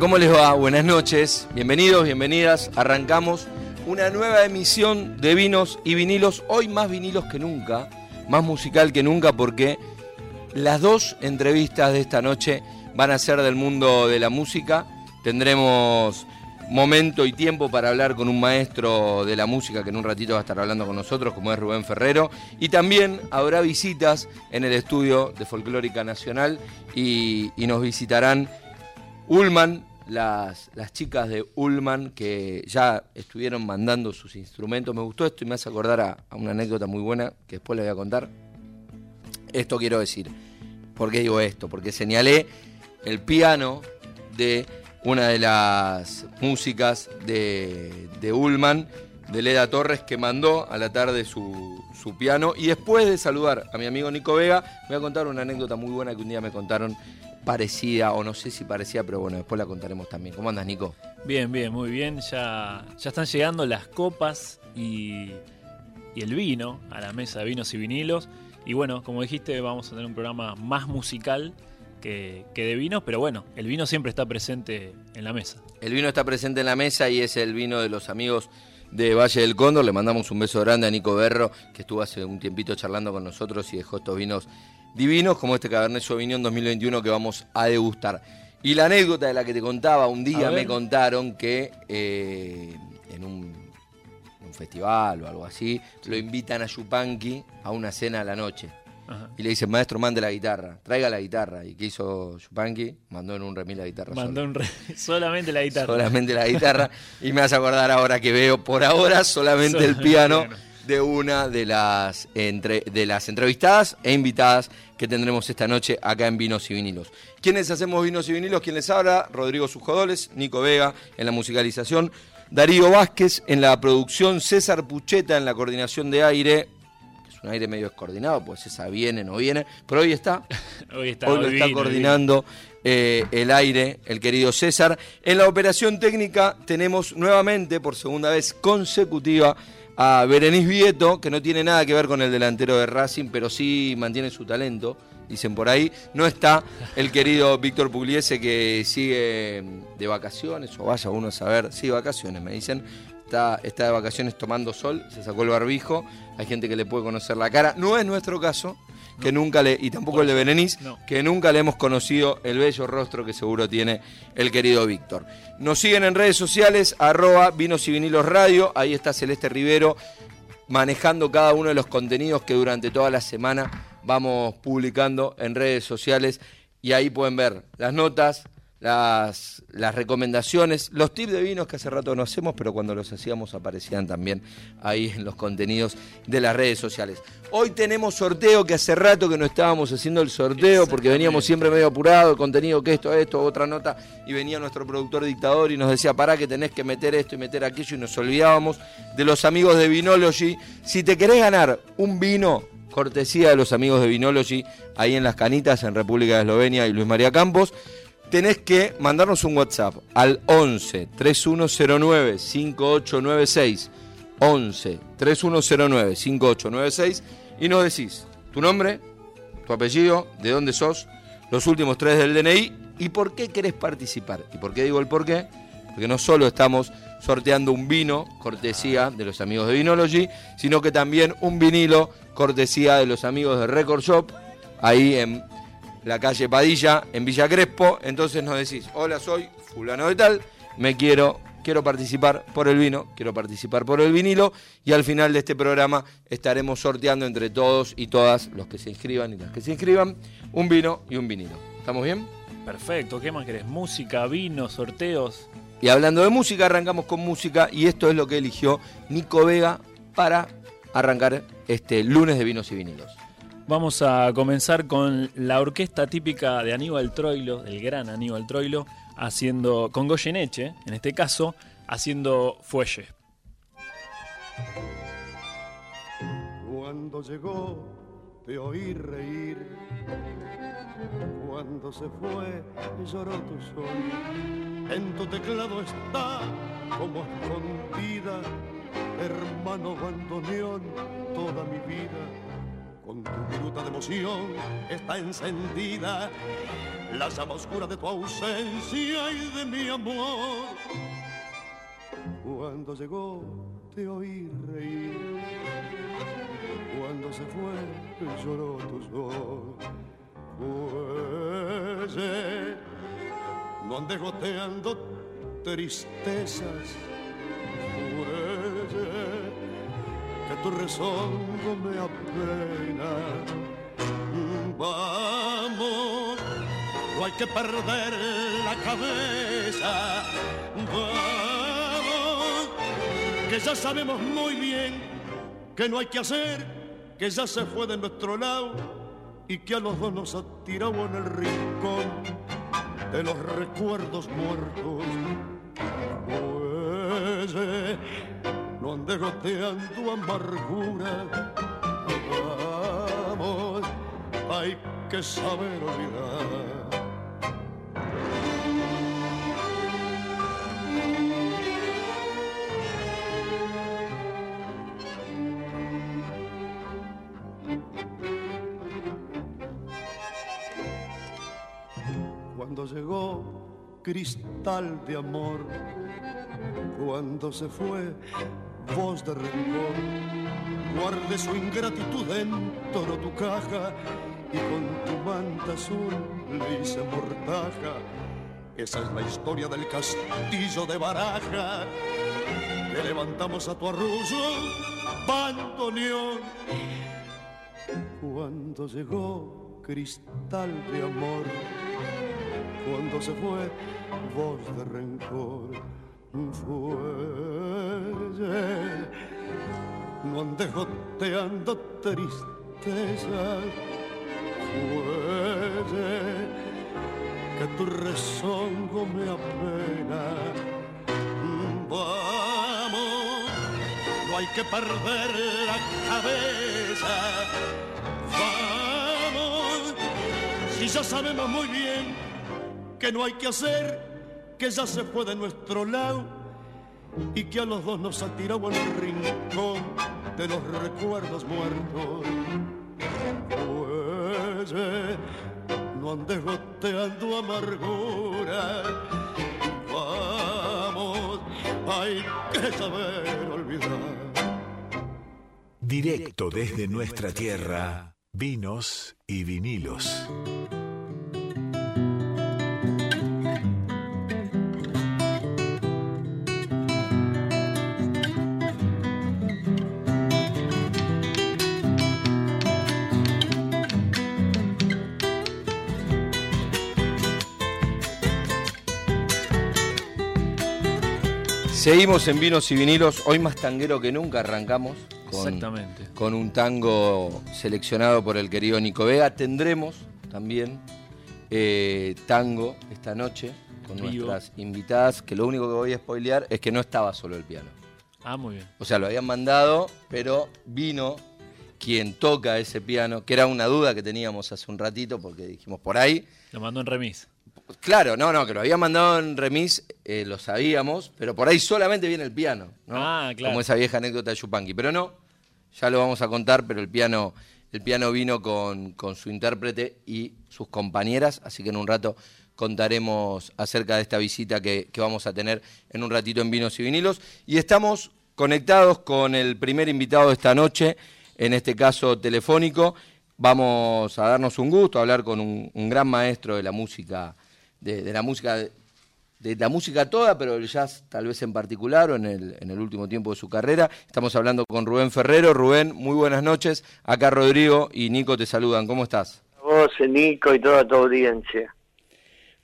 ¿Cómo les va? Buenas noches, bienvenidos, bienvenidas. Arrancamos una nueva emisión de vinos y vinilos, hoy más vinilos que nunca, más musical que nunca porque las dos entrevistas de esta noche van a ser del mundo de la música. Tendremos momento y tiempo para hablar con un maestro de la música que en un ratito va a estar hablando con nosotros, como es Rubén Ferrero. Y también habrá visitas en el estudio de Folclórica Nacional y, y nos visitarán Ullman, las, las chicas de Ullman que ya estuvieron mandando sus instrumentos. Me gustó esto y me hace acordar a, una anécdota muy buena que después les voy a contar. Esto quiero decir. ¿Por qué digo esto? Porque señalé el piano de una de las músicas de, de Ullman, de Leda Torres, que mandó a la tarde su, su piano. Y después de saludar a mi amigo Nico Vega, me voy a contar una anécdota muy buena que un día me contaron parecida, o no sé si parecía, pero bueno, después la contaremos también. ¿Cómo andas, Nico? Bien, bien, muy bien. Ya, ya están llegando las copas y, el vino a la mesa de vinos y vinilos. Y bueno, como dijiste, vamos a tener un programa más musical que, que, de vinos, pero bueno, el vino siempre está presente en la mesa. El vino está presente en la mesa y es el vino de los amigos de Valle del Cóndor. Le mandamos un beso grande a Nico Berro, que estuvo hace un tiempito charlando con nosotros y dejó estos vinos divinos como este Cabernet Sauvignon 2021 que vamos a degustar. Y la anécdota de la que te contaba, un día me contaron que eh, en un, festival o algo así, lo invitan a Yupanqui a una cena a la noche. Y le dicen, maestro, mande la guitarra, traiga la guitarra. ¿Y qué hizo Yupanqui? Mandó en un remil la guitarra. Mandó un solamente la guitarra. Solamente la guitarra. y me hace acordar ahora que veo por ahora solamente, el piano de una de las, entre, de las entrevistadas e invitadas que tendremos esta noche acá en Vinos y Vinilos. ¿Quiénes hacemos Vinos y Vinilos? ¿Quién les habla? Rodrigo Sujodoles, Nico Vega en la musicalización, Darío Vázquez en la producción, César Pucheta en la coordinación de aire, es un aire medio descoordinado, pues César viene, no viene, pero hoy está. hoy está, hoy lo está coordinando eh, el aire, el querido César. En la operación técnica tenemos nuevamente, por segunda vez consecutiva, a Berenice Vieto, que no tiene nada que ver con el delantero de Racing, pero sí mantiene su talento, dicen por ahí. No está el querido Víctor Pugliese, que sigue de vacaciones, o vaya uno a saber, sí, vacaciones, me dicen. Está, está de vacaciones tomando sol, se sacó el barbijo, hay gente que le puede conocer la cara. No es nuestro caso, que nunca le, y tampoco el de Berenice, que nunca le hemos conocido el bello rostro que seguro tiene el querido Víctor. Nos siguen en redes sociales, arroba vinos y vinilos radio, ahí está Celeste Rivero manejando cada uno de los contenidos que durante toda la semana vamos publicando en redes sociales y ahí pueden ver las notas, las, las recomendaciones, los tips de vinos que hace rato no hacemos, pero cuando los hacíamos aparecían también ahí en los contenidos de las redes sociales. Hoy tenemos sorteo, que hace rato que no estábamos haciendo el sorteo, porque veníamos siempre medio apurado, el contenido que esto, esto, otra nota, y venía nuestro productor dictador y nos decía, pará que tenés que meter esto y meter aquello, y nos olvidábamos de los amigos de Vinology. Si te querés ganar un vino, cortesía de los amigos de Vinology, ahí en Las Canitas, en República de Eslovenia y Luis María Campos, tenés que mandarnos un WhatsApp al 11 3109 5896. 11 3109 5896 y nos decís tu nombre, tu apellido, de dónde sos, los últimos tres del DNI y por qué querés participar. ¿Y por qué digo el por qué? Porque no solo estamos sorteando un vino, cortesía de los amigos de Vinology, sino que también un vinilo, cortesía de los amigos de Record Shop, ahí en la calle Padilla, en Villa Crespo. Entonces nos decís, hola, soy fulano de tal, me quiero, quiero participar por el vino, quiero participar por el vinilo. Y al final de este programa estaremos sorteando entre todos y todas los que se inscriban y las que se inscriban un vino y un vinilo. ¿Estamos bien? Perfecto, ¿qué más querés? Música, vino, sorteos. Y hablando de música, arrancamos con música y esto es lo que eligió Nico Vega para arrancar este lunes de vinos y vinilos. Vamos a comenzar con la orquesta típica de Aníbal Troilo, el gran Aníbal Troilo, haciendo, con Goyeneche, en este caso, haciendo Fuelle. Cuando llegó te oí reír, cuando se fue lloró tu sol, en tu teclado está como escondida, hermano bandoneón, toda mi vida con tu fruta de emoción está encendida la llama oscura de tu ausencia y de mi amor. Cuando llegó te oí reír, cuando se fue lloró tu sol. Fuelle, no ande goteando tristezas, fuelle, que tu rezongo me apena. Vamos, no hay que perder la cabeza. Vamos, que ya sabemos muy bien que no hay que hacer, que ya se fue de nuestro lado y que a los dos nos ha tirado en el rincón de los recuerdos muertos. No ande goteando amargura. Vamos, hay que saber olvidar. Cuando llegó cristal de amor, cuando se fue voz de rencor, guarde su ingratitud dentro tu caja y con tu manta azul le hice mortaja. Esa es la historia del castillo de baraja. Le levantamos a tu arrullo, bandoneón. Cuando llegó cristal de amor, cuando se fue voz de rencor, fuelle, no andes goteando tristeza, fuelle, que tu rezongo me apena. Vamos, no hay que perder la cabeza. Vamos, si ya sabemos muy bien que no hay que hacer, que ya se fue de nuestro lado y que a los dos nos ha tirado el rincón de los recuerdos muertos. Fuelle, no andes goteando amargura. Vamos, hay que saber olvidar. Directo desde nuestra tierra, vinos y vinilos. Seguimos en vinos y vinilos, hoy más tanguero que nunca arrancamos con, Exactamente. con un tango seleccionado por el querido Nico Vega. Tendremos también eh, tango esta noche con Vivo. nuestras invitadas, que lo único que voy a spoilear es que no estaba solo el piano. Ah, muy bien. O sea, lo habían mandado, pero vino quien toca ese piano, que era una duda que teníamos hace un ratito, porque dijimos por ahí. Lo mandó en remis. Claro, no, no, que lo habían mandado en remis, eh, lo sabíamos, pero por ahí solamente viene el piano, ¿no? Ah, claro. Como esa vieja anécdota de Chupanqui. Pero no, ya lo vamos a contar, pero el piano, el piano vino con, con su intérprete y sus compañeras, así que en un rato contaremos acerca de esta visita que, que vamos a tener en un ratito en Vinos y Vinilos. Y estamos conectados con el primer invitado de esta noche, en este caso telefónico, vamos a darnos un gusto, a hablar con un, gran maestro de la música, de, la música, de, la música toda, pero el jazz tal vez en particular o en el, en el último tiempo de su carrera. Estamos hablando con Rubén Ferrero. Rubén, muy buenas noches. Acá Rodrigo y Nico te saludan. ¿Cómo estás? Vos, Nico y toda tu audiencia.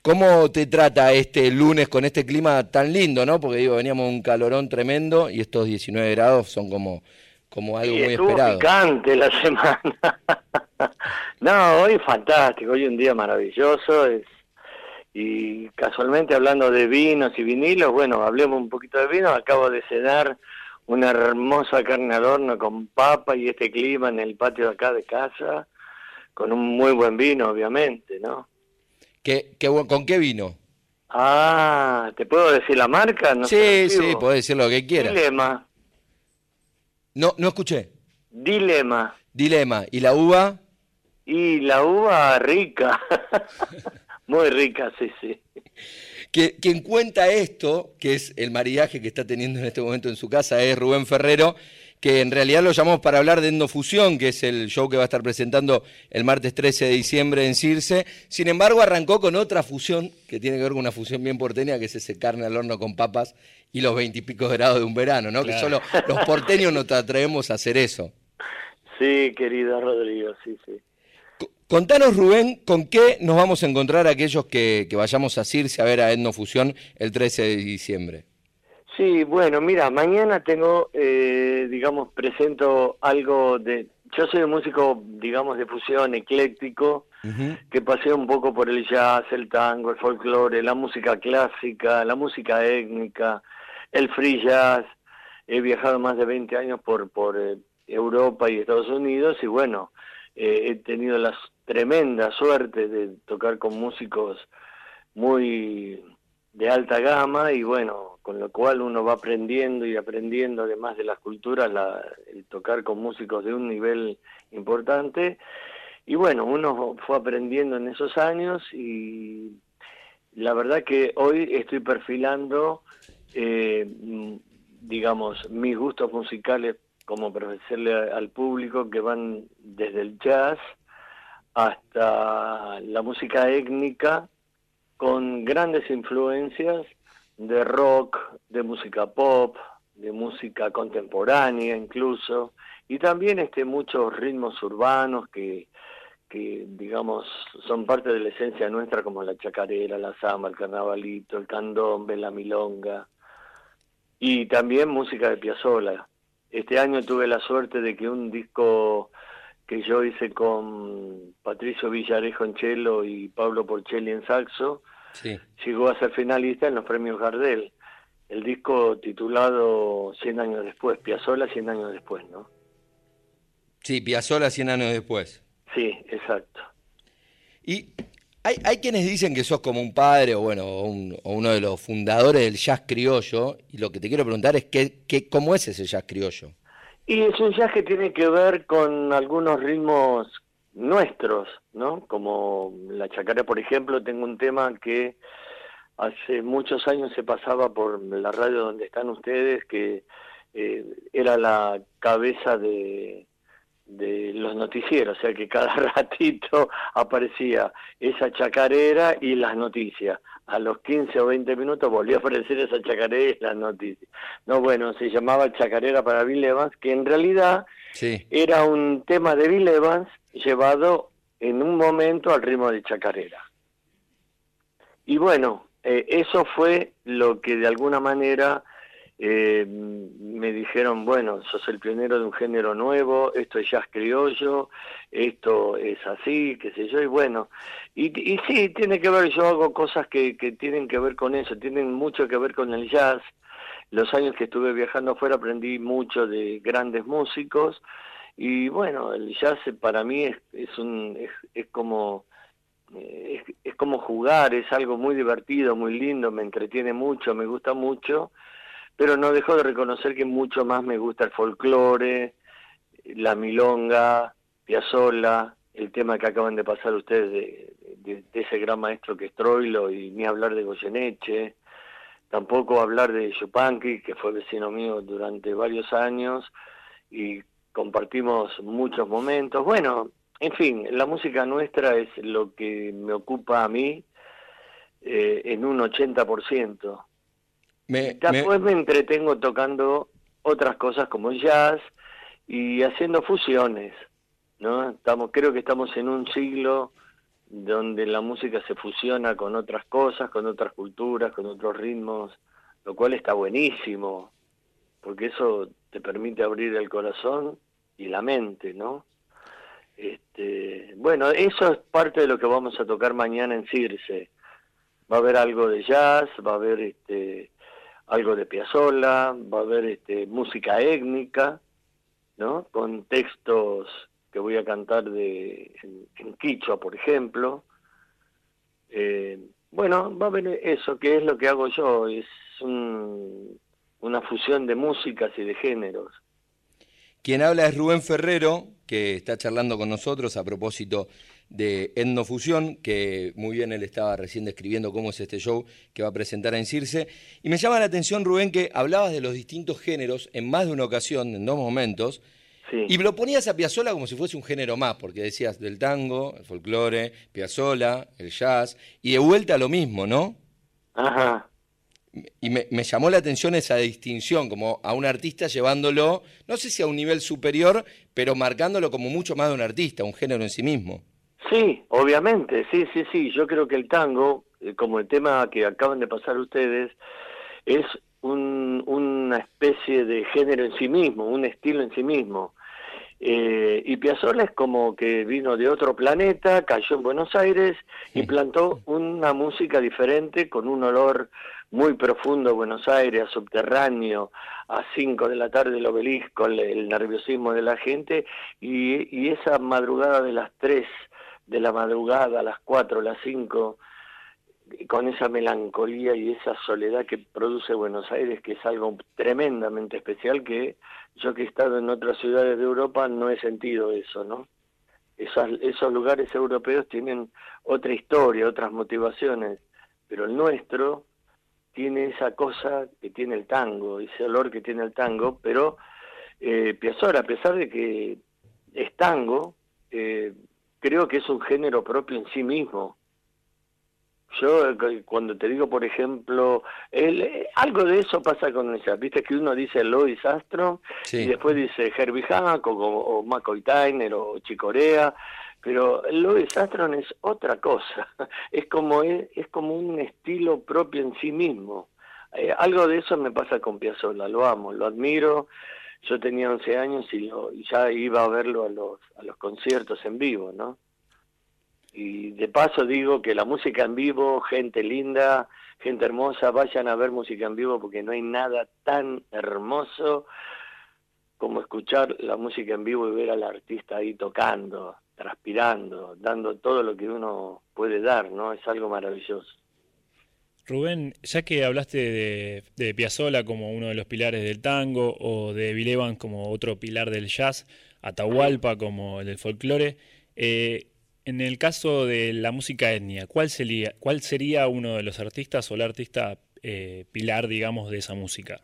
¿Cómo te trata este lunes con este clima tan lindo, no? Porque digo, veníamos un calorón tremendo y estos 19 grados son como, como algo muy esperado. picante la semana. no, hoy fantástico, hoy un día maravilloso. Es, y casualmente hablando de vinos y vinilos, bueno, hablemos un poquito de vino. Acabo de cenar una hermosa carne al horno con papa y este clima en el patio de acá de casa, con un muy buen vino, obviamente, ¿no? ¿Qué, ¿Con qué vino? Ah, ¿te puedo decir la marca? No sí, sí, puedes decir lo que quieras. Dilema. No, no escuché. Dilema. Dilema. ¿Y la uva? Y la uva rica. Muy rica, sí, sí. Que, quien cuenta esto, que es el maridaje que está teniendo en este momento en su casa, es Rubén Ferrero, que en realidad lo llamamos para hablar de Endofusión, que es el show que va a estar presentando el martes 13 de diciembre en Circe. Sin embargo, arrancó con otra fusión, que tiene que ver con una fusión bien porteña, que es ese carne al horno con papas y los veintipico grados de un verano, ¿no? Que solo los porteños nos atrevemos a hacer eso. Sí, querida Rodrigo, sí, sí. Contanos, Rubén, ¿con qué nos vamos a encontrar aquellos que, que vayamos a Circe a ver a Etnofusión el 13 de diciembre? Sí, bueno, mira, mañana tengo, eh, digamos, presento algo de... Yo soy un músico, digamos, de fusión ecléctico, que pasé un poco por el jazz, el tango, el folclore, la música clásica, la música étnica, el free jazz. He viajado más de 20 años por, por eh, Europa y Estados Unidos y bueno, eh, he tenido la tremenda suerte de tocar con músicos muy de alta gama y bueno, con lo cual uno va aprendiendo y aprendiendo además de las culturas, la, el tocar con músicos de un nivel importante. Y bueno, uno fue aprendiendo en esos años y la verdad que hoy estoy perfilando, eh, digamos, mis gustos musicales como ofrecerle al público que van desde el jazz hasta la música étnica con grandes influencias de rock, de música pop, de música contemporánea incluso, y también este muchos ritmos urbanos que, que digamos son parte de la esencia nuestra como la chacarera, la samba, el carnavalito, el candombe, la milonga y también música de Piazzolla. Este año tuve la suerte de que un disco que yo hice con Patricio Villarejo en cello y Pablo Porcelli en saxo, llegó a ser finalista en los premios Gardel. El disco titulado 100 años después, Piazzola 100 años después, ¿no? Sí, Piazzola 100 años después. Sí, exacto. Y hay, hay quienes dicen que sos como un padre o bueno, o, uno de los fundadores del jazz criollo, y lo que te quiero preguntar es qué, qué, cómo es ese jazz criollo. Y es un jazz que tiene que ver con algunos ritmos nuestros, ¿no? Como la chacara, por ejemplo, tengo un tema que hace muchos años se pasaba por la radio donde están ustedes, que eh, era la cabeza de, de los noticieros, o sea que cada ratito aparecía esa chacarera y las noticias. A los 15 o 20 minutos volvió a aparecer esa chacarera y las noticias. No, bueno, se llamaba Chacarera para Bill Evans, que en realidad era un tema de Bill Evans llevado en un momento al ritmo de chacarera. Y bueno, eh, eso fue lo que de alguna manera eh, me dijeron, bueno, sos el pionero de un género nuevo, esto es jazz criollo, esto es así, qué sé yo, y bueno, y, y sí, tiene que ver, yo hago cosas que, que tienen que ver con eso, tienen mucho que ver con el jazz. Los años que estuve viajando afuera aprendí mucho de grandes músicos y bueno, el jazz para mí es, es, un, como... Es, es como jugar, es algo muy divertido, muy lindo, me entretiene mucho, me gusta mucho, pero no dejo de reconocer que mucho más me gusta el folclore, la milonga, Piazzolla, el tema que acaban de pasar ustedes de, ese gran maestro que es Troilo, y ni hablar de Goyeneche, tampoco hablar de Yupanqui, que fue vecino mío durante varios años, y compartimos muchos momentos. Bueno, en fin, la música nuestra es lo que me ocupa a mí eh, en un 80%. Me, Después me... entretengo tocando otras cosas como jazz y haciendo fusiones, ¿no? Estamos, creo que estamos en un siglo donde la música se fusiona con otras cosas, con otras culturas, con otros ritmos, lo cual está buenísimo, porque eso te permite abrir el corazón y la mente, ¿no? Este, bueno, eso es parte de lo que vamos a tocar mañana en Circe. Va a haber algo de jazz, va a haber este, algo de Piazzolla, va a haber este, música étnica, ¿no? Con textos que voy a cantar de, en, Quichua, por ejemplo. Eh, bueno, va a haber eso, que es lo que hago yo, es una fusión de músicas y de géneros. Quien habla es Rubén Ferrero, que está charlando con nosotros a propósito de Etnofusión, que muy bien él estaba recién describiendo cómo es este show que va a presentar en Circe. Y me llama la atención, Rubén, que hablabas de los distintos géneros en más de una ocasión, en dos momentos, y lo ponías a Piazzolla como si fuese un género más, porque decías del tango, el folclore, Piazzolla, el jazz, y de vuelta lo mismo, ¿no? Ajá y me, llamó la atención esa distinción, como a un artista llevándolo, no sé si a un nivel superior, pero marcándolo como mucho más de un artista, un género en sí mismo. Sí, obviamente, sí, sí, sí. Yo creo que el tango, eh, como el tema que acaban de pasar ustedes, es una especie de género en sí mismo, un estilo en sí mismo. Eh, y Piazzolla es como que vino de otro planeta, cayó en Buenos Aires y plantó una música diferente con un olor muy profundo Buenos Aires, subterráneo, a 5 de la tarde el obelisco, el, nerviosismo de la gente, y, esa madrugada de las 3 de la madrugada, a las 4, las 5, con esa melancolía y esa soledad que produce Buenos Aires, que es algo tremendamente especial, que yo que he estado en otras ciudades de Europa no he sentido eso, ¿no? esos lugares europeos tienen otra historia, otras motivaciones, pero el nuestro tiene esa cosa que tiene el tango, ese olor que tiene el tango, pero eh, a pesar de que es tango, eh, creo que es un género propio en sí mismo. Yo eh, cuando te digo, por ejemplo, el, eh, algo de eso pasa con esa, viste que uno dice Louis Astro y después dice Herbie Hancock o, o McCoy Tyner o Chicorea, pero Louis Armstrong es otra cosa, es como, es, como un estilo propio en sí mismo. Eh, algo de eso me pasa con Piazzolla, lo amo, lo admiro. Yo tenía 11 años y, ya iba a verlo a los, a los conciertos en vivo, ¿no? Y de paso digo que la música en vivo, gente linda, gente hermosa, vayan a ver música en vivo porque no hay nada tan hermoso como escuchar la música en vivo y ver al artista ahí tocando transpirando, dando todo lo que uno puede dar, ¿no? Es algo maravilloso. Rubén, ya que hablaste de, de Piazzolla como uno de los pilares del tango o de Bill como otro pilar del jazz, Atahualpa como el del folclore, eh, en el caso de la música etnia, ¿cuál sería, ¿cuál sería uno de los artistas o el artista eh, pilar, digamos, de esa música?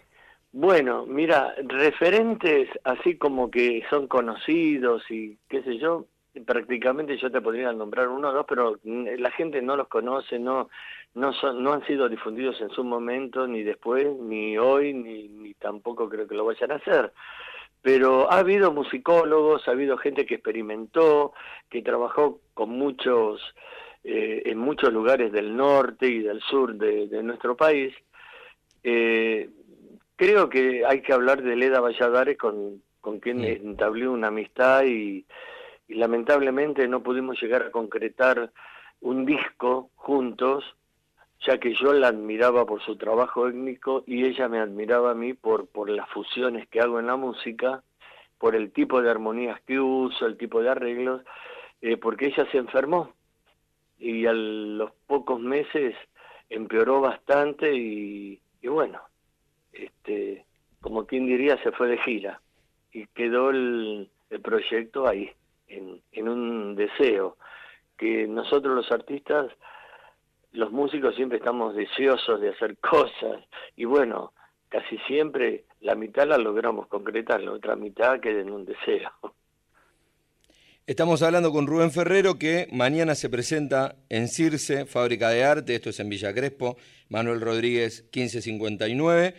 Bueno, mira, referentes así como que son conocidos y qué sé yo, prácticamente yo te podría nombrar uno o dos, pero la gente no los conoce, no no son, no han sido difundidos en su momento, ni después, ni hoy, ni, ni tampoco creo que lo vayan a hacer. Pero ha habido musicólogos, ha habido gente que experimentó, que trabajó con muchos, eh, en muchos lugares del norte y del sur de, nuestro país. Eh, creo que hay que hablar de Leda Valladares con, con quien entablé una amistad y, y lamentablemente no pudimos llegar a concretar un disco juntos, ya que yo la admiraba por su trabajo étnico y ella me admiraba a mí por, por las fusiones que hago en la música, por el tipo de armonías que uso, el tipo de arreglos, eh, porque ella se enfermó y a los pocos meses empeoró bastante y, y bueno, este, como quien diría, se fue de gira y quedó el, el proyecto ahí en, un deseo, que nosotros los artistas, los músicos siempre estamos deseosos de hacer cosas y bueno, casi siempre la mitad la logramos concretar, la otra mitad queda en un deseo. Estamos hablando con Rubén Ferrero que mañana se presenta en Circe, Fábrica de Arte, esto es en Villa Crespo, Manuel Rodríguez 1559.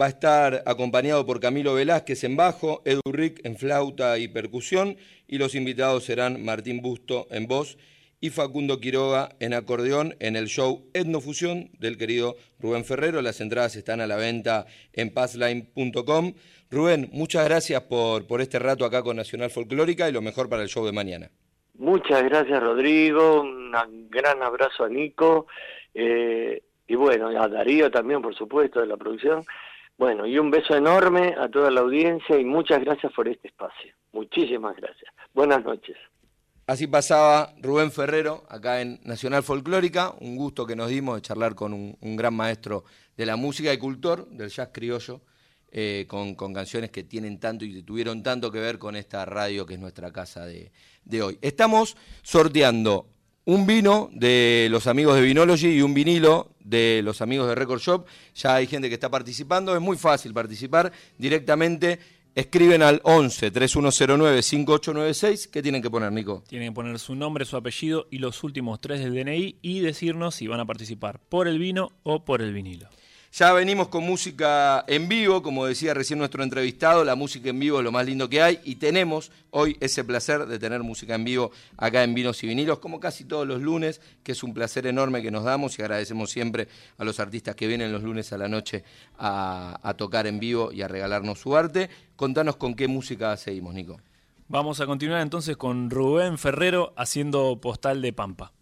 Va a estar acompañado por Camilo Velázquez en bajo, Edu Rick en flauta y percusión y los invitados serán Martín Busto en voz y Facundo Quiroga en acordeón en el show Etnofusión del querido Rubén Ferrero. Las entradas están a la venta en passline.com. Rubén, muchas gracias por, por este rato acá con Nacional Folclórica y lo mejor para el show de mañana. Muchas gracias Rodrigo, un gran abrazo a Nico eh, y bueno, a Darío también por supuesto de la producción. Bueno, y un beso enorme a toda la audiencia y muchas gracias por este espacio. Muchísimas gracias. Buenas noches. Así pasaba Rubén Ferrero acá en Nacional Folclórica, un gusto que nos dimos de charlar con un, gran maestro de la música y cultor del jazz criollo eh, con, canciones que tienen tanto y tuvieron tanto que ver con esta radio que es nuestra casa de, hoy. Estamos sorteando un vino de los amigos de Vinology y un vinilo de los amigos de Record Shop. Ya hay gente que está participando, es muy fácil participar directamente. Escriben al 11 3109 5896. ¿Qué tienen que poner, Nico? Tienen que poner su nombre, su apellido y los últimos tres del DNI y decirnos si van a participar por el vino o por el vinilo. Ya venimos con música en vivo, como decía recién nuestro entrevistado, la música en vivo es lo más lindo que hay y tenemos hoy ese placer de tener música en vivo acá en Vinos y Vinilos, como casi todos los lunes, que es un placer enorme que nos damos y agradecemos siempre a los artistas que vienen los lunes a la noche a, tocar en vivo y a regalarnos su arte. Contanos con qué música seguimos, Nico. Vamos a continuar entonces con Rubén Ferrero haciendo Postal de Pampa.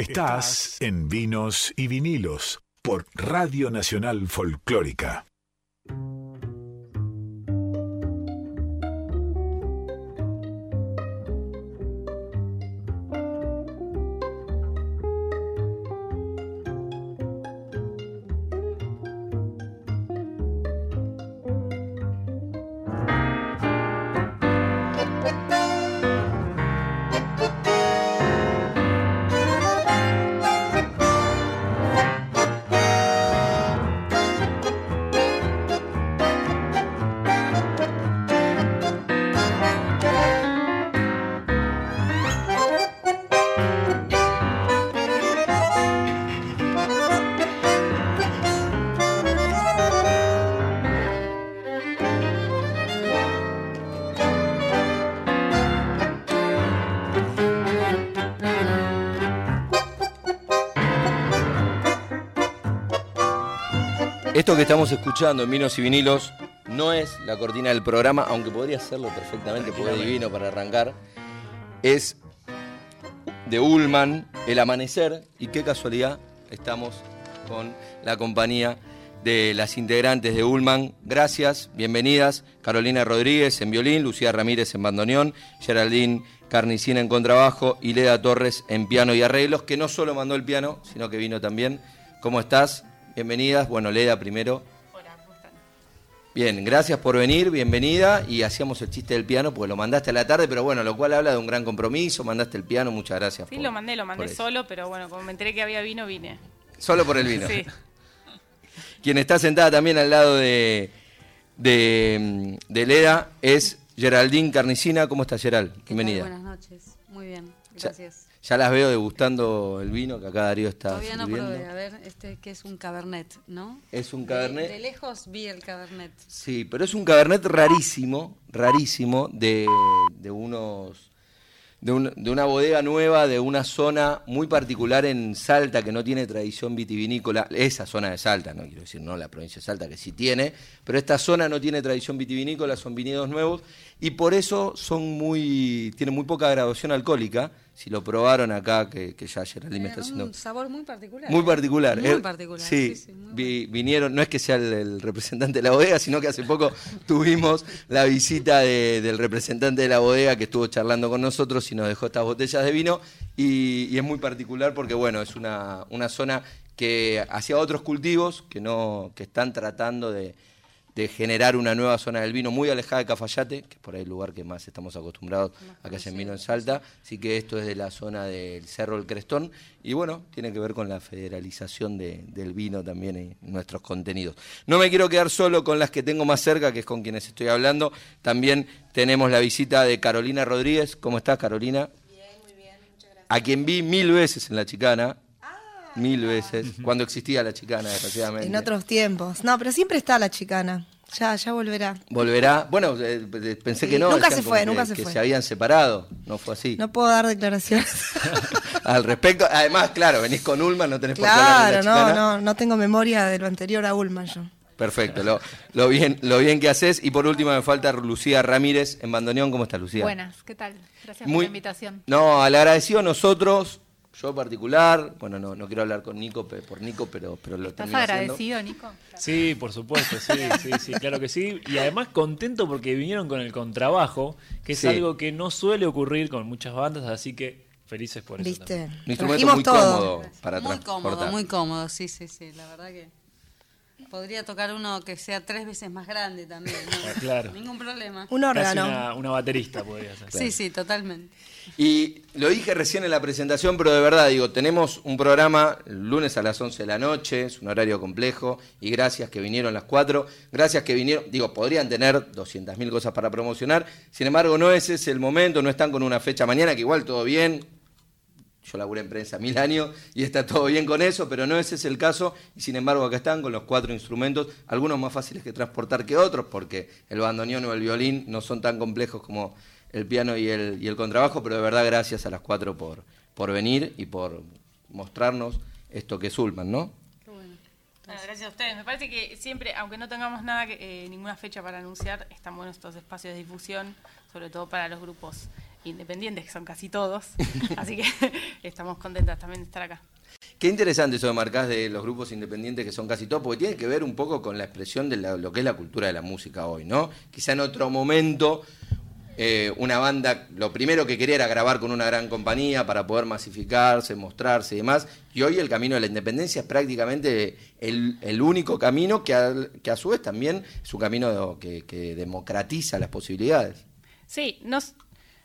Estás en Vinos y Vinilos por Radio Nacional Folclórica. Que estamos escuchando en Vinos y Vinilos no es la cortina del programa, aunque podría serlo perfectamente, porque es divino para arrancar. Es de Ullman, El Amanecer, y qué casualidad estamos con la compañía de las integrantes de Ullman. Gracias, bienvenidas. Carolina Rodríguez en violín, Lucía Ramírez en bandoneón, Geraldine Carnicina en contrabajo y Leda Torres en piano y arreglos, que no solo mandó el piano, sino que vino también. ¿Cómo estás? Bienvenidas. Bueno, Leda primero. Hola, ¿cómo están? Bien, gracias por venir, bienvenida. Y hacíamos el chiste del piano porque lo mandaste a la tarde, pero bueno, lo cual habla de un gran compromiso. Mandaste el piano, muchas gracias. Sí, por- lo mandé, lo mandé solo, pero bueno, como me enteré que había vino, vine. Solo por el vino. Sí. Quien está sentada también al lado de, de, de Leda es Geraldine Carnicina. ¿Cómo estás, Gerald? Bienvenida. Buenas noches. Muy bien, Ya- gracias. Ya las veo degustando el vino que acá Darío está Todavía no probé. A ver, este que es un cabernet, ¿no? Es un De- cabernet. De, lejos vi el cabernet. Sí, pero es un cabernet rarísimo, rarísimo, de, de unos de, un- de una bodega nueva, de una zona muy particular en Salta que no tiene tradición vitivinícola. Esa zona de Salta, no quiero decir no la provincia de Salta que sí tiene, pero esta zona no tiene tradición vitivinícola, son viñedos nuevos y por eso son muy tienen muy poca graduación alcohólica. Si lo probaron acá, que, que ya Geraldine me está haciendo un sabor muy particular. muy particular. Muy Eh, particular. Sí, Sí, sí, muy vi- vinieron, no es que sea el, el representante de la bodega, sino que hace poco tuvimos la visita de- del representante de la bodega que estuvo charlando con nosotros y nos dejó estas botellas de vino. Y, y es muy particular porque, bueno, es una, una zona que hacia otros cultivos que, no, que están tratando de, de generar una nueva zona del vino muy alejada de Cafayate, que es por ahí el lugar que más estamos acostumbrados a que hacen vino en Salta. Así que esto es de la zona del Cerro del Crestón. Y bueno, tiene que ver con la federalización de- del vino también en nuestros contenidos. No me quiero quedar solo con las que tengo más cerca, que es con quienes estoy hablando. También tenemos la visita de Carolina Rodríguez. ¿Cómo estás, Carolina? Bien, muy bien, muchas gracias. A quien vi mil veces en La Chicana. Mil veces, cuando existía la chicana, desgraciadamente. En otros tiempos. No, pero siempre está la chicana. Ya, ya volverá. Volverá. Bueno, eh, pensé Sí, que no. nunca se fue, que- nunca se que fue. se habían separado. No fue así. No puedo dar declaraciones. Al respecto, además, claro, venís con Ulma, no tenés por qué hablar de claro, la no, chicana. no, no tengo memoria de lo anterior a Ulman yo. Perfecto, lo, lo bien, lo bien que haces. Y por último me falta Lucía Ramírez en bandoneón. ¿Cómo estás, Lucía? Buenas, ¿qué tal? Gracias Muy- por la invitación. No, al agradecido a nosotros, yo particular, bueno, no, no quiero hablar con Nico por Nico, pero, pero lo ¿Estás haciendo. agradecido, Nico? Sí, por supuesto, sí, sí, sí, claro que sí. Y además contento porque vinieron con el contrabajo, que es Sí. algo que no suele ocurrir con muchas bandas, así que felices por eso. ¿Viste? instrumento Trajimos muy todo. cómodo para muy transportar. cómodo, muy cómodo, sí, sí, sí. La verdad que podría tocar uno que sea tres veces más grande también. ¿no? Ah, claro. Ningún problema. Un Casi órgano. una, una baterista podría ser. Sí, sí, totalmente. Y lo dije recién en la presentación, pero de verdad, digo, tenemos un programa el lunes a las 11 de la noche, es un horario complejo, y gracias que vinieron las cuatro, gracias que vinieron, digo, podrían tener 200.000 cosas para promocionar, sin embargo, no ese es el momento, no están con una fecha mañana, que igual todo bien, yo laburé en prensa mil años y está todo bien con eso, pero no ese es el caso. Y sin embargo, acá están con los cuatro instrumentos, algunos más fáciles que transportar que otros, porque el bandoneón o el violín no son tan complejos como el piano y el, y el contrabajo, pero de verdad gracias a las cuatro por, por venir y por mostrarnos esto que es Ulman, ¿no? Bueno, gracias a ustedes. Me parece que siempre, aunque no tengamos nada, eh, ninguna fecha para anunciar, están buenos estos espacios de difusión, sobre todo para los grupos independientes, que son casi todos. Así que estamos contentas también de estar acá. Qué interesante eso de marcás de los grupos independientes que son casi todos, porque tiene que ver un poco con la expresión de la- lo que es la cultura de la música hoy, ¿no? Quizá en otro momento eh, una banda lo primero que quería era grabar con una gran compañía para poder masificarse, mostrarse y demás, y hoy el camino de la independencia es prácticamente el, el único camino que a, que a su vez también es un camino que, que democratiza las posibilidades. Sí, no, s-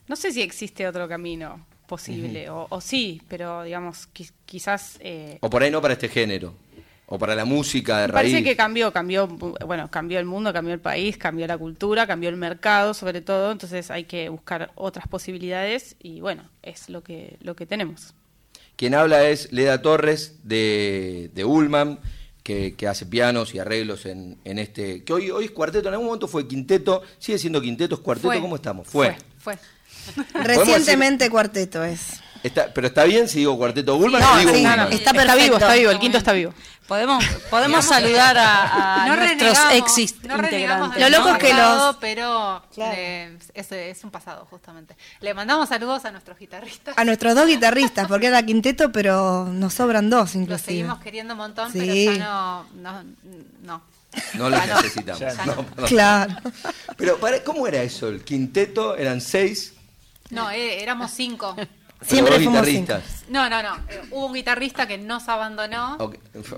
no sé si existe otro camino posible, o, o sí, pero digamos, qui- quizás... eh, O por ahí no para este género, o para la música de raíz. parece que cambió, cambió, bueno, cambió el mundo, cambió el país, cambió la cultura, cambió el mercado, sobre todo. Entonces hay que buscar otras posibilidades y bueno, es lo que lo que tenemos. Quien habla es Leda Torres de, de Ullman, que, que hace pianos y arreglos en, en este. que hoy, hoy es cuarteto, en algún momento fue quinteto, sigue siendo quinteto, es cuarteto, Fue. ¿cómo estamos? Fue. Fue. Recientemente cuarteto es. Está, pero está bien si digo cuarteto No, o digo sí, no, no. Está Está vivo, perfecto. está vivo, el quinto está vivo. Podemos, podemos saludar a, a no nuestros ex no integrantes. Lo loco es que pasado, los- Pero Claro. eh, es, es un pasado, justamente. Le mandamos saludos a nuestros guitarristas. A nuestros dos guitarristas, porque era quinteto, pero nos sobran dos Los inclusive. seguimos queriendo un montón, Sí. pero ya no... no, no. No los necesitamos. Claro. Pero, para, ¿cómo era eso? El quinteto eran seis, No, eh, éramos cinco. Siempre fuimos guitarristas. No, no, no. eh, hubo un guitarrista que nos abandonó.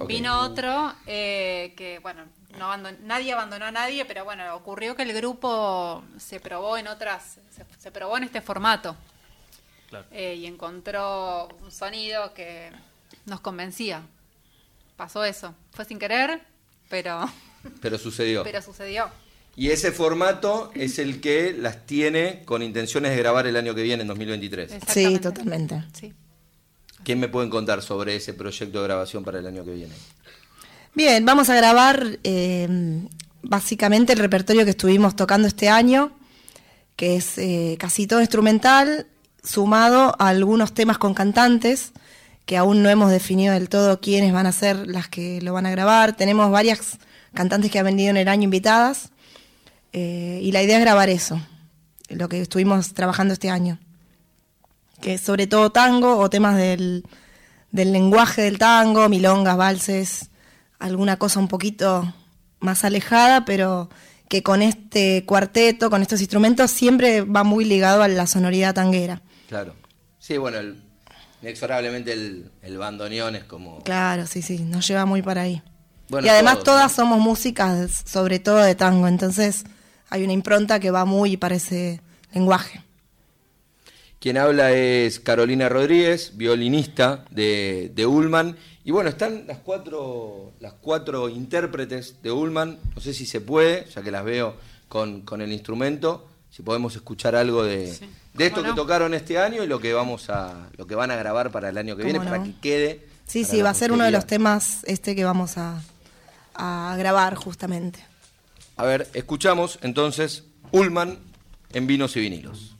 Vino otro eh, que, bueno, no abandon- nadie abandonó a nadie, pero bueno, ocurrió que el grupo se probó en otras, se, se probó en este formato. Claro. Eh, y encontró un sonido que nos convencía. Pasó eso. Fue sin querer, pero, Pero sucedió. pero sucedió. Y ese formato es el que las tiene con intenciones de grabar el año que viene, en 2023. Sí, totalmente. Sí. ¿Quién me pueden contar sobre ese proyecto de grabación para el año que viene? Bien, vamos a grabar eh, básicamente el repertorio que estuvimos tocando este año, que es eh, casi todo instrumental, sumado a algunos temas con cantantes, que aún no hemos definido del todo quiénes van a ser las que lo van a grabar. Tenemos varias cantantes que han venido en el año invitadas, eh, y la idea es grabar eso, lo que estuvimos trabajando este año, que es sobre todo tango o temas del, del lenguaje del tango, milongas, valses, alguna cosa un poquito más alejada, pero que con este cuarteto, con estos instrumentos, siempre va muy ligado a la sonoridad tanguera. Claro. Sí, bueno, el- inexorablemente el, el bandoneón es como... Claro, sí, sí, nos lleva muy para ahí. Bueno, y además todos, todas ¿no? somos músicas, sobre todo de tango, entonces hay una impronta que va muy para ese lenguaje. Quien habla es Carolina Rodríguez, violinista de, de Ullman. Y bueno, están las cuatro, las cuatro intérpretes de Ullman. No sé si se puede, ya que las veo con, con el instrumento. Si podemos escuchar algo de, de esto ¿Cómo que tocaron este año y lo que vamos a, lo que van a grabar para el año que viene, ¿Cómo para que quede. Sí, sí, va a ser uno de los temas este que vamos a, a grabar justamente. A ver, escuchamos entonces Ullman en vinos y vinilos.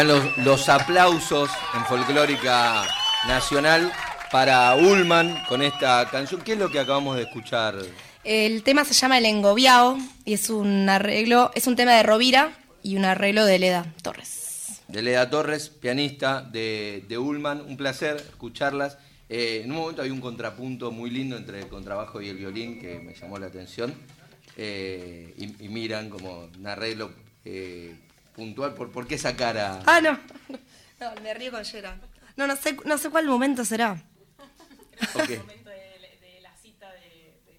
Están los, los aplausos en Folclórica Nacional para Ullman con esta canción. ¿Qué es lo que acabamos de escuchar? El tema se llama El Engobiao y es un arreglo, es un tema de Rovira y un arreglo de Leda Torres. De Leda Torres, pianista de, de Ullman. Un placer escucharlas. Eh, en un momento hay un contrapunto muy lindo entre el contrabajo y el violín que me llamó la atención. Eh, y, y miran como un arreglo eh, puntual. ¿Por, ¿Por qué esa cara? Ah, no. No, me río con Yera. No, no sé, no sé cuál momento será. Ok.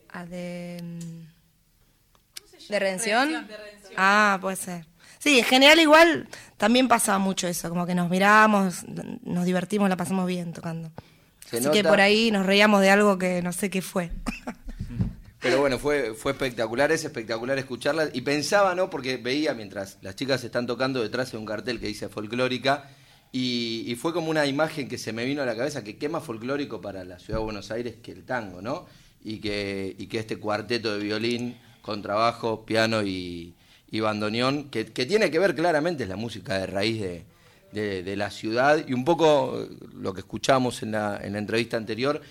Ah, de. mm, ¿De redención? Ah, puede ser. Sí, en general igual también pasa mucho eso, como que nos miramos, nos divertimos, la pasamos bien tocando. Se Así que por ahí nos reíamos de algo que no sé qué fue. Pero bueno, fue, fue espectacular, es espectacular escucharla. Y pensaba, ¿no? Porque veía mientras las chicas están tocando detrás de un cartel que dice folclórica. Y, fue como una imagen que se me vino a la cabeza que qué más folclórico para la ciudad de Buenos Aires que el tango, ¿no? Y que, y que este cuarteto de violín, contrabajo, piano y, y bandoneón, que, que tiene que ver claramente, es la música de raíz de, de- de la ciudad. Y un poco lo que escuchamos en la, en la entrevista anterior,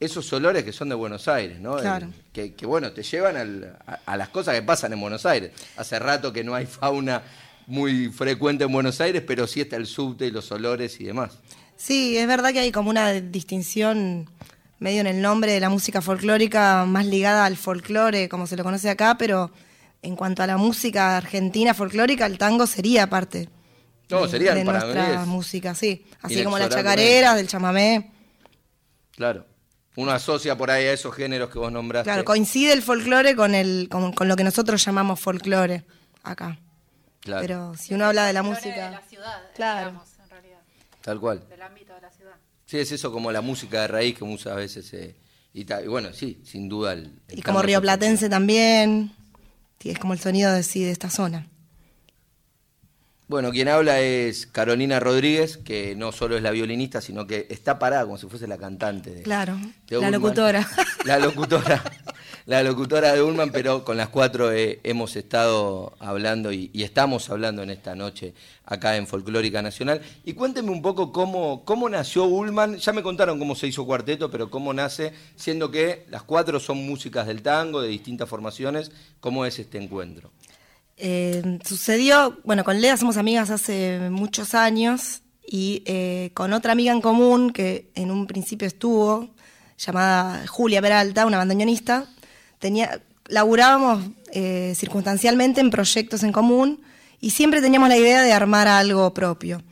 esos olores que son de Buenos Aires, ¿no? Claro. El- que, que, bueno, te llevan al- a, a las cosas que pasan en Buenos Aires. Hace rato que no hay fauna muy frecuente en Buenos Aires, pero sí está el subte y los olores y demás. Sí, es verdad que hay como una distinción medio en el nombre de la música folclórica más ligada al folclore, como se lo conoce acá, pero en cuanto a la música argentina folclórica, el tango sería parte No, de, serían de para nuestra música, sí. Así como las chacareras, del chamamé. Claro. Uno asocia por ahí a esos géneros que vos nombraste. Claro, coincide el folclore con, el, con, con lo que nosotros llamamos folclore acá. Claro, Pero si uno habla de la música... de la ciudad, Claro. digamos, en realidad, tal cual. del ámbito de la ciudad. Sí, es eso como la música de raíz que muchas veces... eh, y, ta- y bueno, sí, sin duda. El, el Y como rioplatense también. Sí, es como el sonido de, sí, de esta zona. Bueno, quien habla es Carolina Rodríguez, que no solo es la violinista, sino que está parada como si fuese la cantante. De, Claro, de la locutora. La locutora. La locutora de Ullman, pero con las cuatro eh, hemos estado hablando y, y estamos hablando en esta noche acá en Folclórica Nacional. Y cuénteme un poco cómo, cómo nació Ullman. Ya me contaron cómo se hizo cuarteto, pero cómo nace, siendo que las cuatro son músicas del tango, de distintas formaciones. ¿Cómo es este encuentro? Eh, sucedió, bueno, con Lea somos amigas hace muchos años y eh, con otra amiga en común que en un principio estuvo, llamada Julia Peralta, una bandoneonista, tenía, laburábamos eh, circunstancialmente en proyectos en común y siempre teníamos la idea de armar algo propio.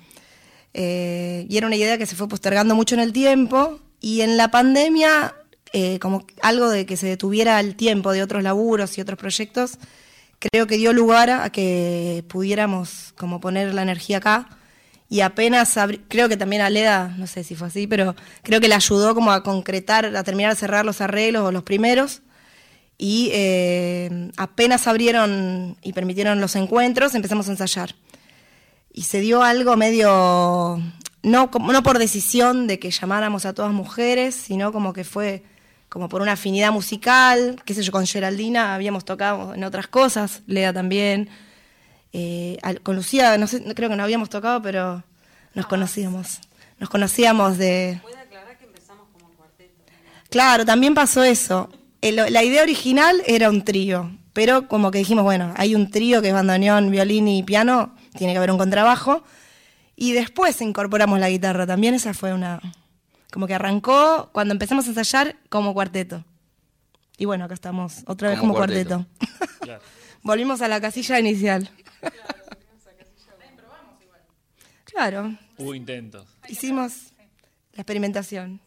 Eh, y era una idea que se fue postergando mucho en el tiempo y en la pandemia, como algo de que se detuviera el tiempo de otros laburos y otros proyectos, creo que dio lugar a que pudiéramos como poner la energía acá y apenas creo que también a Leda, no sé si fue así, pero creo que le ayudó como a concretar, a terminar de cerrar los arreglos o los primeros y eh, apenas abrieron y permitieron los encuentros, empezamos a ensayar. Y se dio algo medio, no, no por decisión de que llamáramos a todas mujeres, sino como que fue como por una afinidad musical, qué sé yo, con Geraldina habíamos tocado en otras cosas, Lea también. Eh, con Lucía, no sé, creo que no habíamos tocado, pero nos conocíamos. Nos conocíamos de... Puede aclarar que empezamos como cuarteto. Claro, también pasó eso. El- la idea original era un trío, pero como que dijimos, bueno, hay un trío que es bandoneón, violín y piano, tiene que haber un contrabajo. Y después incorporamos la guitarra. También esa fue una... Como que arrancó cuando empezamos a ensayar como cuarteto. Y bueno, acá estamos otra vez Como como, cuarteto. cuarteto. Claro. Volvimos a la casilla inicial. Claro, Hubo intentos. hicimos la experimentación.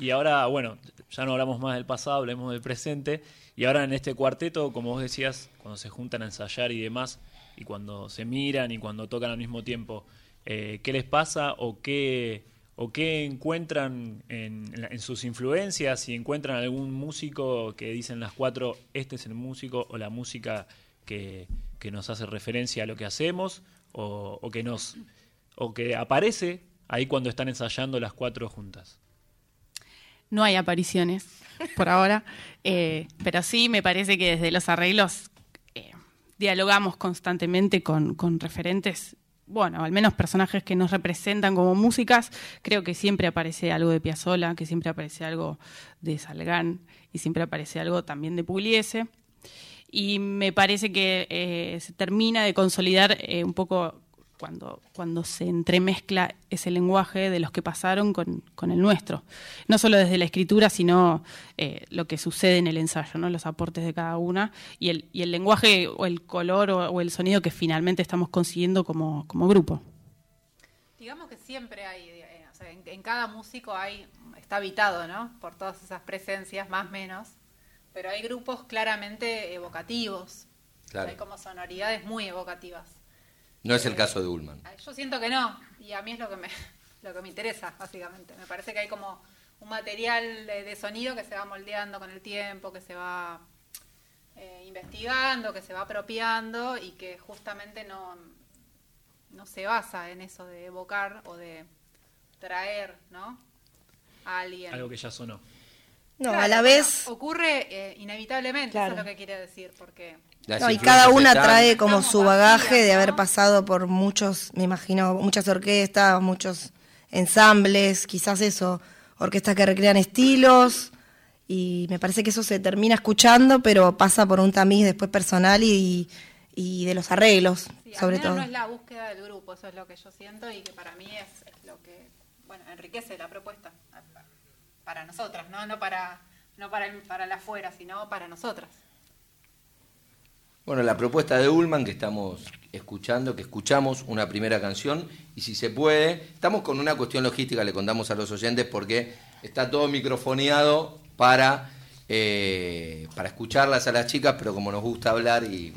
Y ahora, bueno, ya no hablamos más del pasado, hablemos del presente. Y ahora en este cuarteto, como vos decías, cuando se juntan a ensayar y demás, y cuando se miran y cuando tocan al mismo tiempo, eh, ¿qué les pasa o qué, o qué encuentran en, sus influencias? Si encuentran algún músico que dicen las cuatro, este es el músico o la música que, nos hace referencia a lo que hacemos, o, que nos o que aparece ahí cuando están ensayando las cuatro juntas. No hay apariciones por ahora, eh, pero sí me parece que desde los arreglos eh, dialogamos constantemente con, con referentes bueno, al menos personajes que nos representan como músicas, creo que siempre aparece algo de Piazzolla, que siempre aparece algo de Salgán y siempre aparece algo también de Pugliese. Y me parece que eh, se termina de consolidar eh, un poco cuando, cuando se entremezcla ese lenguaje de los que pasaron con, con el nuestro. No solo desde la escritura, sino eh, lo que sucede en el ensayo, ¿no? los aportes de cada una y el, y el lenguaje o el color o, o el sonido que finalmente estamos consiguiendo como, como grupo. Digamos que siempre hay, eh, o sea, en, en cada músico hay, está habitado, ¿no? Por todas esas presencias, más o menos, pero hay grupos claramente evocativos. Claro. Hay como sonoridades muy evocativas. No es el caso de Ullman. Yo siento que no, y a mí es lo que me, lo que me interesa, básicamente. Me parece que hay como un material de, de sonido que se va moldeando con el tiempo, que se va eh, investigando, que se va apropiando y que justamente no, no se basa en eso de evocar o de traer, ¿no? A alguien. Algo que ya sonó. No, Claro, a la bueno, vez, ocurre eh, inevitablemente, Claro. eso es lo que quiere decir, porque no, y cada una están. trae como Estamos su bagaje vacías, de haber pasado por muchos, me imagino, muchas orquestas, muchos ensambles, quizás eso, orquestas que recrean estilos, y me parece que eso se termina escuchando, pero pasa por un tamiz después personal y, y de los arreglos, Sí, sobre todo. no es la búsqueda del grupo, eso es lo que yo siento y que para mí es, es lo que, bueno, enriquece la propuesta para nosotras, no, no para, no para, el- para la afuera, sino para nosotras. Bueno, la propuesta de Ullman que estamos escuchando, que escuchamos una primera canción y si se puede, estamos con una cuestión logística, le contamos a los oyentes porque está todo microfoneado para, eh, para escucharlas a las chicas, pero como nos gusta hablar y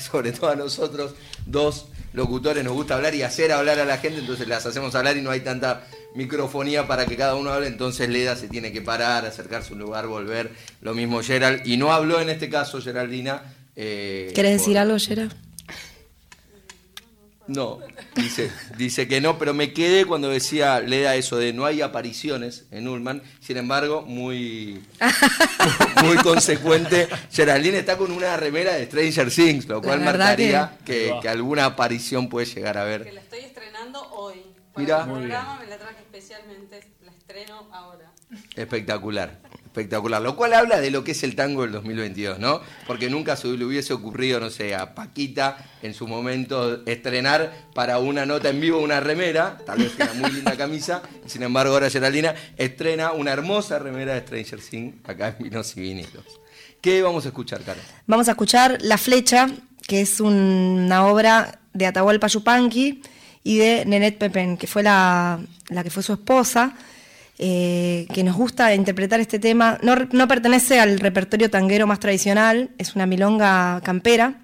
sobre todo a nosotros, dos locutores nos gusta hablar y hacer hablar a la gente, entonces las hacemos hablar y no hay tanta microfonía para que cada uno hable, entonces Leda se tiene que parar, acercarse a un lugar, volver, lo mismo Gerald, y no habló en este caso Geraldina. eh, ¿Querés decir algo, Yera? No, dice, dice que no, pero me quedé cuando decía Leda eso de no hay apariciones en Ullman, sin embargo, muy, muy consecuente. Geraldine está con una remera de Stranger Things, lo cual marcaría que- que, que alguna aparición puede llegar a Que ver. la estoy estrenando hoy. Mirá. Para el programa me la traje especialmente, la estreno ahora. Espectacular, espectacular. Lo cual habla de lo que es el tango del 2022, ¿no? Porque nunca se le hubiese ocurrido, no sé, a Paquita en su momento estrenar para una nota en vivo una remera, tal vez una muy linda camisa, sin embargo ahora Geraldina estrena una hermosa remera de Stranger Things acá en Vinos y Vinilos. ¿Qué vamos a escuchar, Carlos? Vamos a escuchar La Flecha, que es una obra de Atahualpa Yupanqui y de Nenet Pepén, que fue la, la que fue su esposa, eh, que nos gusta interpretar este tema. No, no pertenece al repertorio tanguero más tradicional, es una milonga campera,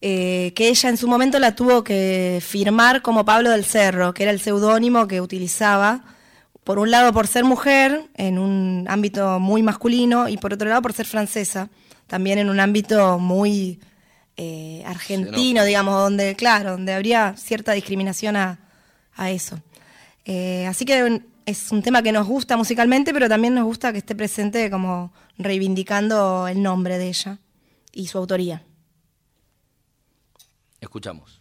eh, que ella en su momento la tuvo que firmar como Pablo del Cerro, que era el seudónimo que utilizaba, por un lado por ser mujer, en un ámbito muy masculino, y por otro lado por ser francesa, también en un ámbito muy eh, argentino, digamos, donde, claro, donde habría cierta discriminación a, a eso. Eh, así que es un tema que nos gusta musicalmente, pero también nos gusta que esté presente como reivindicando el nombre de ella y su autoría. Escuchamos.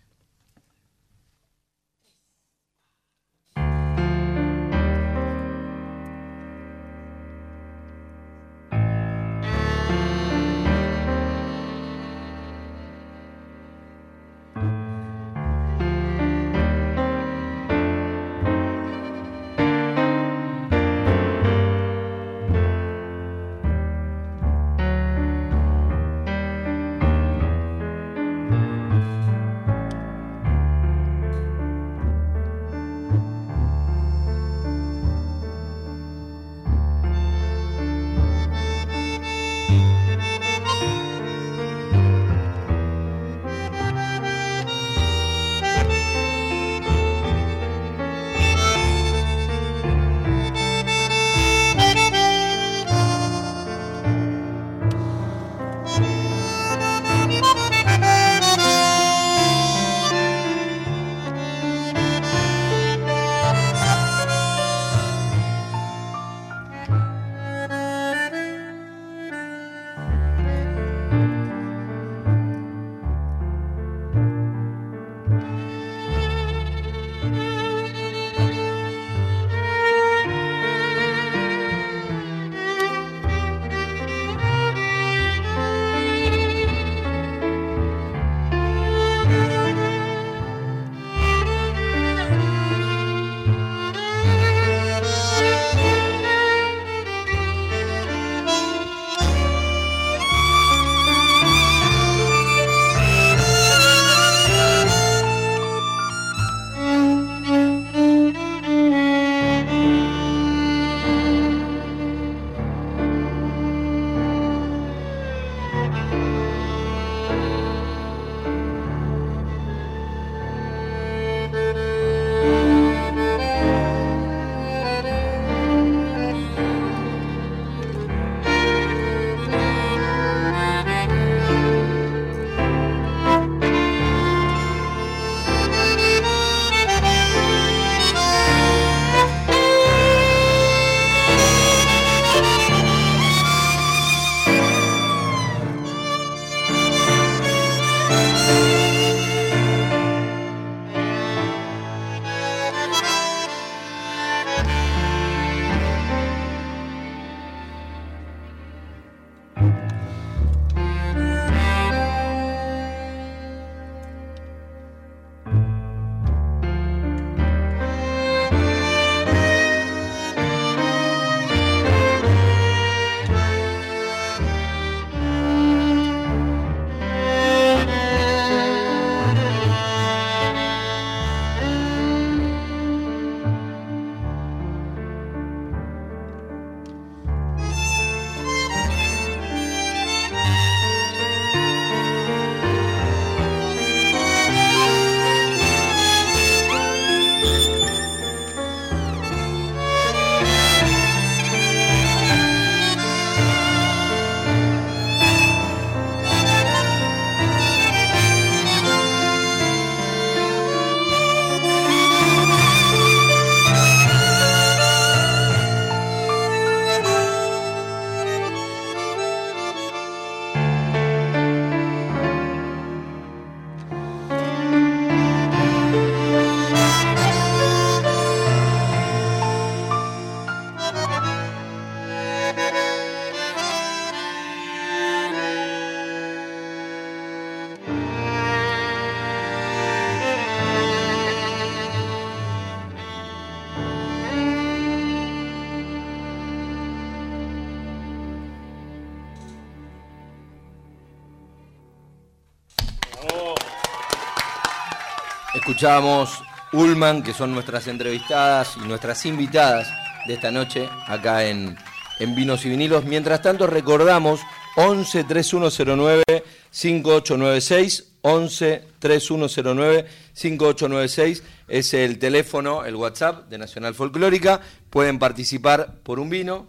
Escuchábamos Ullman, que son nuestras entrevistadas y nuestras invitadas de esta noche acá en, en Vinos y Vinilos. Mientras tanto, recordamos 11 3109 5896. 11 3109 5896 es el teléfono, el WhatsApp de Nacional Folclórica. Pueden participar por un vino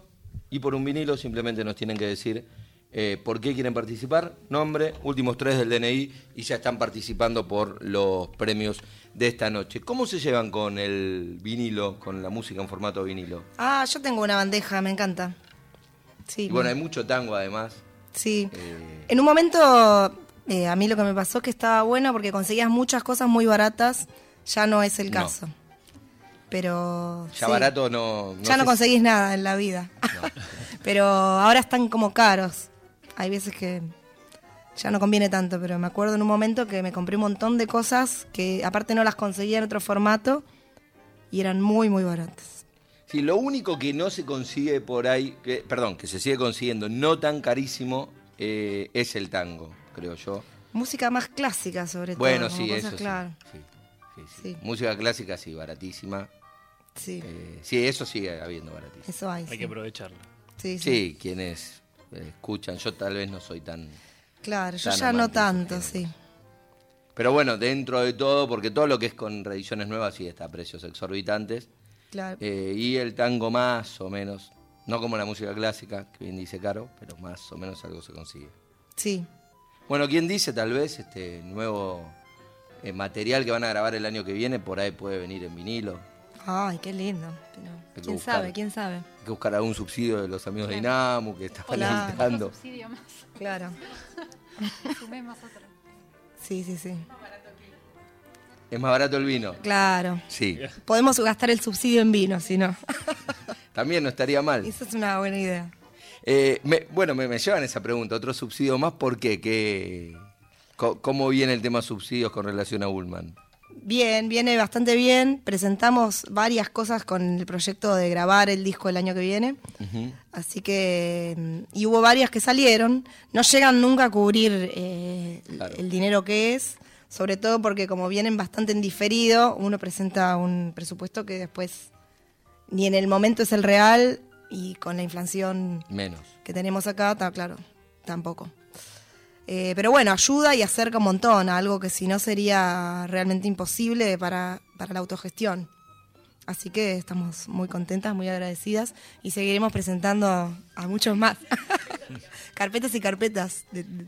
y por un vinilo. Simplemente nos tienen que decir eh, por qué quieren participar, nombre, últimos tres del DNI y ya están participando por los premios de esta noche. ¿Cómo se llevan con el vinilo, con la música en formato vinilo? Ah, yo tengo una bandeja, me encanta. Sí. Y bueno, hay mucho tango además. Sí. Eh, En un momento, eh, a mí lo que me pasó es que estaba bueno porque conseguías muchas cosas muy baratas. Ya no es el No. caso. Pero. ya sí. barato no... ya no si- conseguís nada en la vida. pero ahora están como caros. Hay veces que ya no conviene tanto, pero me acuerdo en un momento que me compré un montón de cosas que aparte no las conseguía en otro formato y eran muy, muy baratas. Sí, lo único que no se consigue por ahí, que, perdón, que se sigue consiguiendo no tan carísimo, eh, es el tango, creo yo. Música más clásica, sobre todo. Bueno, sí, cosas, eso claro. Sí, sí, sí. Sí. Música clásica, sí, baratísima. Sí, Eh, sí, eso sigue habiendo baratísimo. eso hay. Hay sí. que aprovecharlo. Sí, sí. Sí, quienes eh, escuchan, yo tal vez no soy tan... Claro, yo ya no tanto, sí. Pero bueno, dentro de todo, porque todo lo que es con reediciones nuevas sí está a precios exorbitantes. Claro. Eh, y el tango más o menos, no como la música clásica, que bien dice Caro, pero más o menos algo se consigue. Sí. Bueno, ¿quién dice tal vez este nuevo eh, material que van a grabar el año que viene? Por ahí puede venir en vinilo. Ay, qué lindo. Pero, ¿Quién buscar. sabe? ¿Quién sabe? Hay que buscar algún subsidio de los amigos de Inamu que invitando. Otro subsidio más. Claro. Sumemos otro. Sí, sí, sí. Es más barato el vino. Claro. Sí, Podemos gastar el subsidio en vino, si no. también no estaría mal. Esa es una buena idea. Eh, me- bueno, me, me llevan esa pregunta, otro subsidio más, ¿por qué? ¿Qué- ¿Cómo viene el tema subsidios con relación a Ullman? Bien, viene bastante bien. Presentamos varias cosas con el proyecto de grabar el disco el año que viene. Así que. mm, Y hubo varias que salieron. No llegan nunca a cubrir eh, Claro. el dinero que es. Sobre todo porque, como vienen bastante en diferido, uno presenta un presupuesto que después ni en el momento es el real y con la inflación Menos. que tenemos acá, está claro, tampoco. Eh, pero bueno, ayuda y acerca un montón a algo que si no sería realmente imposible para, para la autogestión. Así que estamos muy contentas, muy agradecidas y seguiremos presentando a muchos más. carpetas y carpetas. de- de-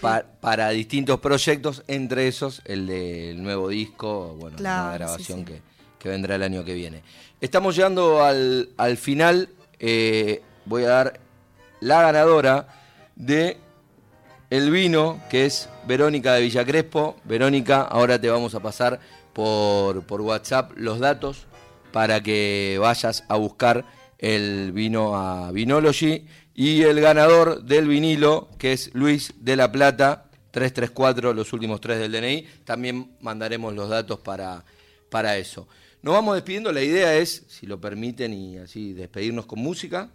Pa- para distintos proyectos, entre esos el del nuevo disco, bueno, Claro, la grabación sí, sí. Que, que vendrá el año que viene. Estamos llegando al, al final. eh, voy a dar la ganadora de el vino, que es Verónica de Villa Crespo. Verónica, ahora te vamos a pasar por, por WhatsApp los datos para que vayas a buscar el vino a Vinology. Y el ganador del vinilo, que es Luis de la Plata, 334, los últimos tres del DNI. También mandaremos los datos para, para eso. Nos vamos despidiendo. La idea es, si lo permiten, y así despedirnos con música.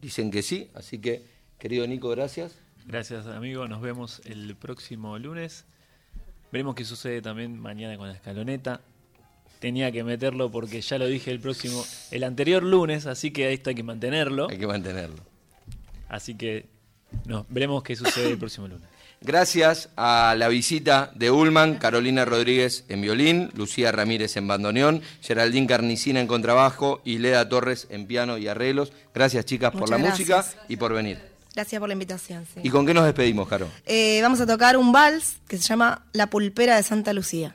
Dicen que sí, así que, querido Nico, gracias. Gracias, amigo. Nos vemos el próximo lunes. Veremos qué sucede también mañana con la escaloneta. Tenía que meterlo porque ya lo dije el próximo, el anterior lunes, así que esto hay que mantenerlo. Hay que mantenerlo. Así que no, veremos qué sucede el próximo lunes. Gracias a la visita de Ullman, Carolina Rodríguez en violín, Lucía Ramírez en bandoneón, Geraldine Carnicina en contrabajo y Leda Torres en piano y arreglos. Gracias chicas por la gracias. música y por venir. Gracias por la invitación. sí. ¿Y con qué nos despedimos, Caro? Eh, vamos a tocar un vals que se llama La Pulpera de Santa Lucía.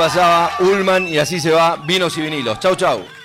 Pasaba Ullman y así se va Vinos y Vinilos. Chau, chau.